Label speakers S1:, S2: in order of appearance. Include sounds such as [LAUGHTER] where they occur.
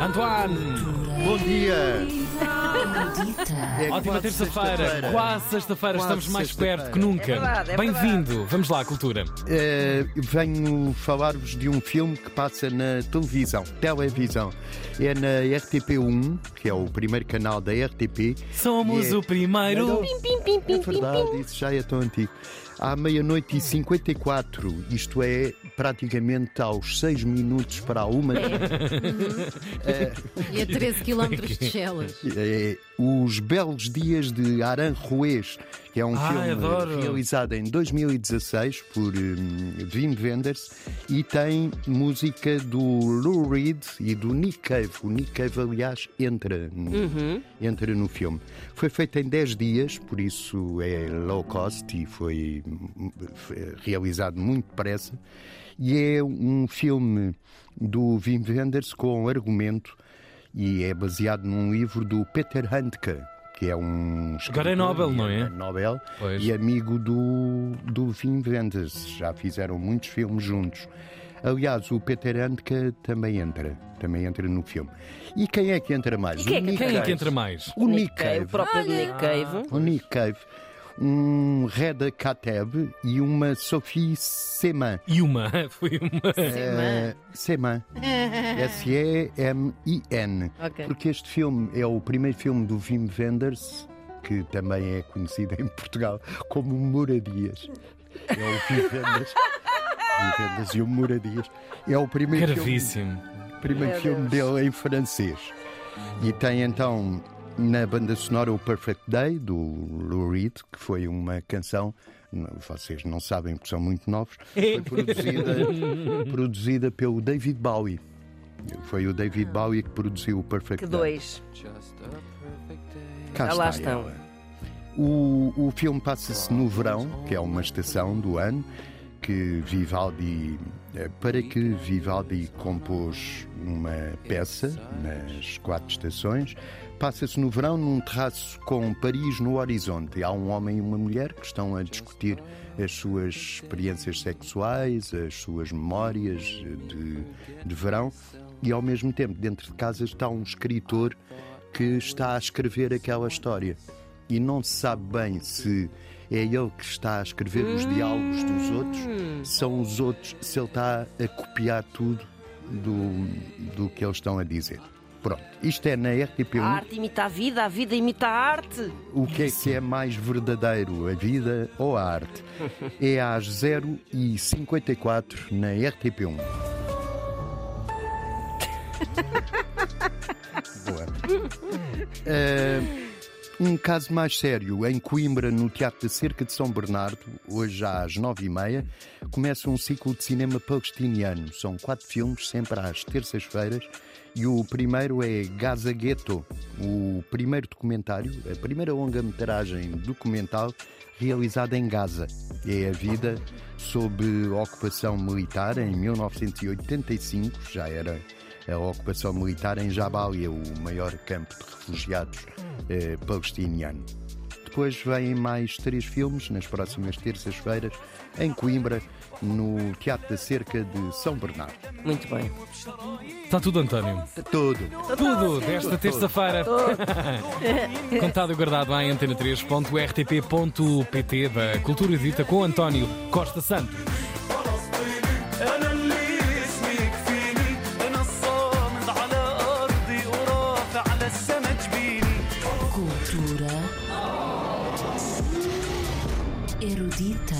S1: Antoine!
S2: Bom dia! É
S1: Ótima terça-feira, quase sexta-feira,
S2: Quase
S1: estamos mais
S2: sexta-feira.
S1: perto que nunca.
S3: É verdade, é
S1: Bem-vindo, vamos lá, cultura.
S2: Eh, venho falar-vos de um filme que passa na televisão, televisão. É na RTP1, que é o primeiro canal da RTP.
S1: Somos
S2: É.
S1: o primeiro.
S2: É verdade, isso já é tão antigo. À meia-noite e 54, isto é praticamente aos 6 minutos para a uma.
S4: E a 13 km de [LAUGHS] Chelas.
S2: É, Os Belos Dias de Aranjuez, que é um
S1: Ai,
S2: filme
S1: adoro.
S2: realizado em 2016 por hum, Wim Wenders e tem música do Lou Reed e do Nick Cave. O Nick Cave, aliás, entra no, entra no filme. Foi feito em 10 dias, por isso é low cost e foi, foi realizado muito depressa. E é um filme do Wim Wenders com argumento e é baseado num livro do Peter Handke, que é um
S1: Agora é
S2: escritor
S1: Nobel, não é?
S2: Nobel
S1: Pois.
S2: e amigo do, do Wim Wenders. Já fizeram muitos filmes juntos. Aliás, o Peter Handke também entra, também entra no filme. E quem é que entra mais?
S3: E quem é
S2: O
S3: que-
S2: Nick
S1: Quem é que
S2: Cave.
S1: entra mais?
S2: O Nick Cave.
S3: O próprio Nick Cave.
S2: O Nick Cave. Um Reda Kateb e uma Sophie Seman.
S1: E uma, [LAUGHS] foi uma.
S2: Eh, Seman. S-E-M-I-N. [LAUGHS]
S4: Ok.
S2: Porque este filme é o primeiro filme do Wim Wenders, que também é conhecido em Portugal como Moradias. É o Wim Wenders. [LAUGHS] Wim Wenders e o Moradias. É o primeiro filme,
S1: Gravíssimo.
S2: primeiro
S3: Meu
S2: filme
S3: Deus.
S2: dele em francês. E tem então na banda sonora o Perfect Day, do Lou Reed, que foi uma canção. Vocês não sabem porque são muito novos. Foi [LAUGHS] produzida, produzida pelo David Bowie. Foi o David Bowie que produziu o Perfect
S3: Que
S2: Day.
S3: dois.
S2: Cá
S3: Ah, lá estão.
S2: O, o filme passa-se no verão, que é uma estação do ano, que Vivaldi, eh, para que Vivaldi compôs uma peça nas quatro estações. Passa-se no verão num terraço com Paris no horizonte. Há um homem e uma mulher que estão a discutir as suas experiências sexuais, as suas memórias de, de verão, e ao mesmo tempo, dentro de casa, está um escritor que está a escrever aquela história. E não se sabe bem se é ele que está a escrever os diálogos dos outros, se são os outros, se ele está a copiar tudo do, do que eles estão a dizer. Pronto, isto é na RTP1.
S3: A arte imita a vida, a vida imita a arte.
S2: O que é que é mais verdadeiro, a vida ou a arte? É às 0 e 54 na RTP1. [LAUGHS] Boa. Ah, um caso mais sério, em Coimbra, no Teatro da Cerca de São Bernardo, hoje às nove e meia, começa um ciclo de cinema palestiniano. São quatro filmes, sempre às terças-feiras, e o primeiro é Gaza Ghetto, o primeiro documentário, a primeira longa-metragem documental realizada em Gaza. É a vida sob ocupação militar em 1985, já era a ocupação militar em Jabalia, o maior campo de refugiados eh, palestiniano. Depois vêm mais três filmes nas próximas terças-feiras em Coimbra, no Teatro da Cerca de São Bernardo.
S3: Muito bem.
S1: Está tudo, António.
S2: Todo.
S1: Tudo desta terça-feira. Contado e guardado em antena3.rtp.pt da Cultura Dita com António Costa Santos. Detail.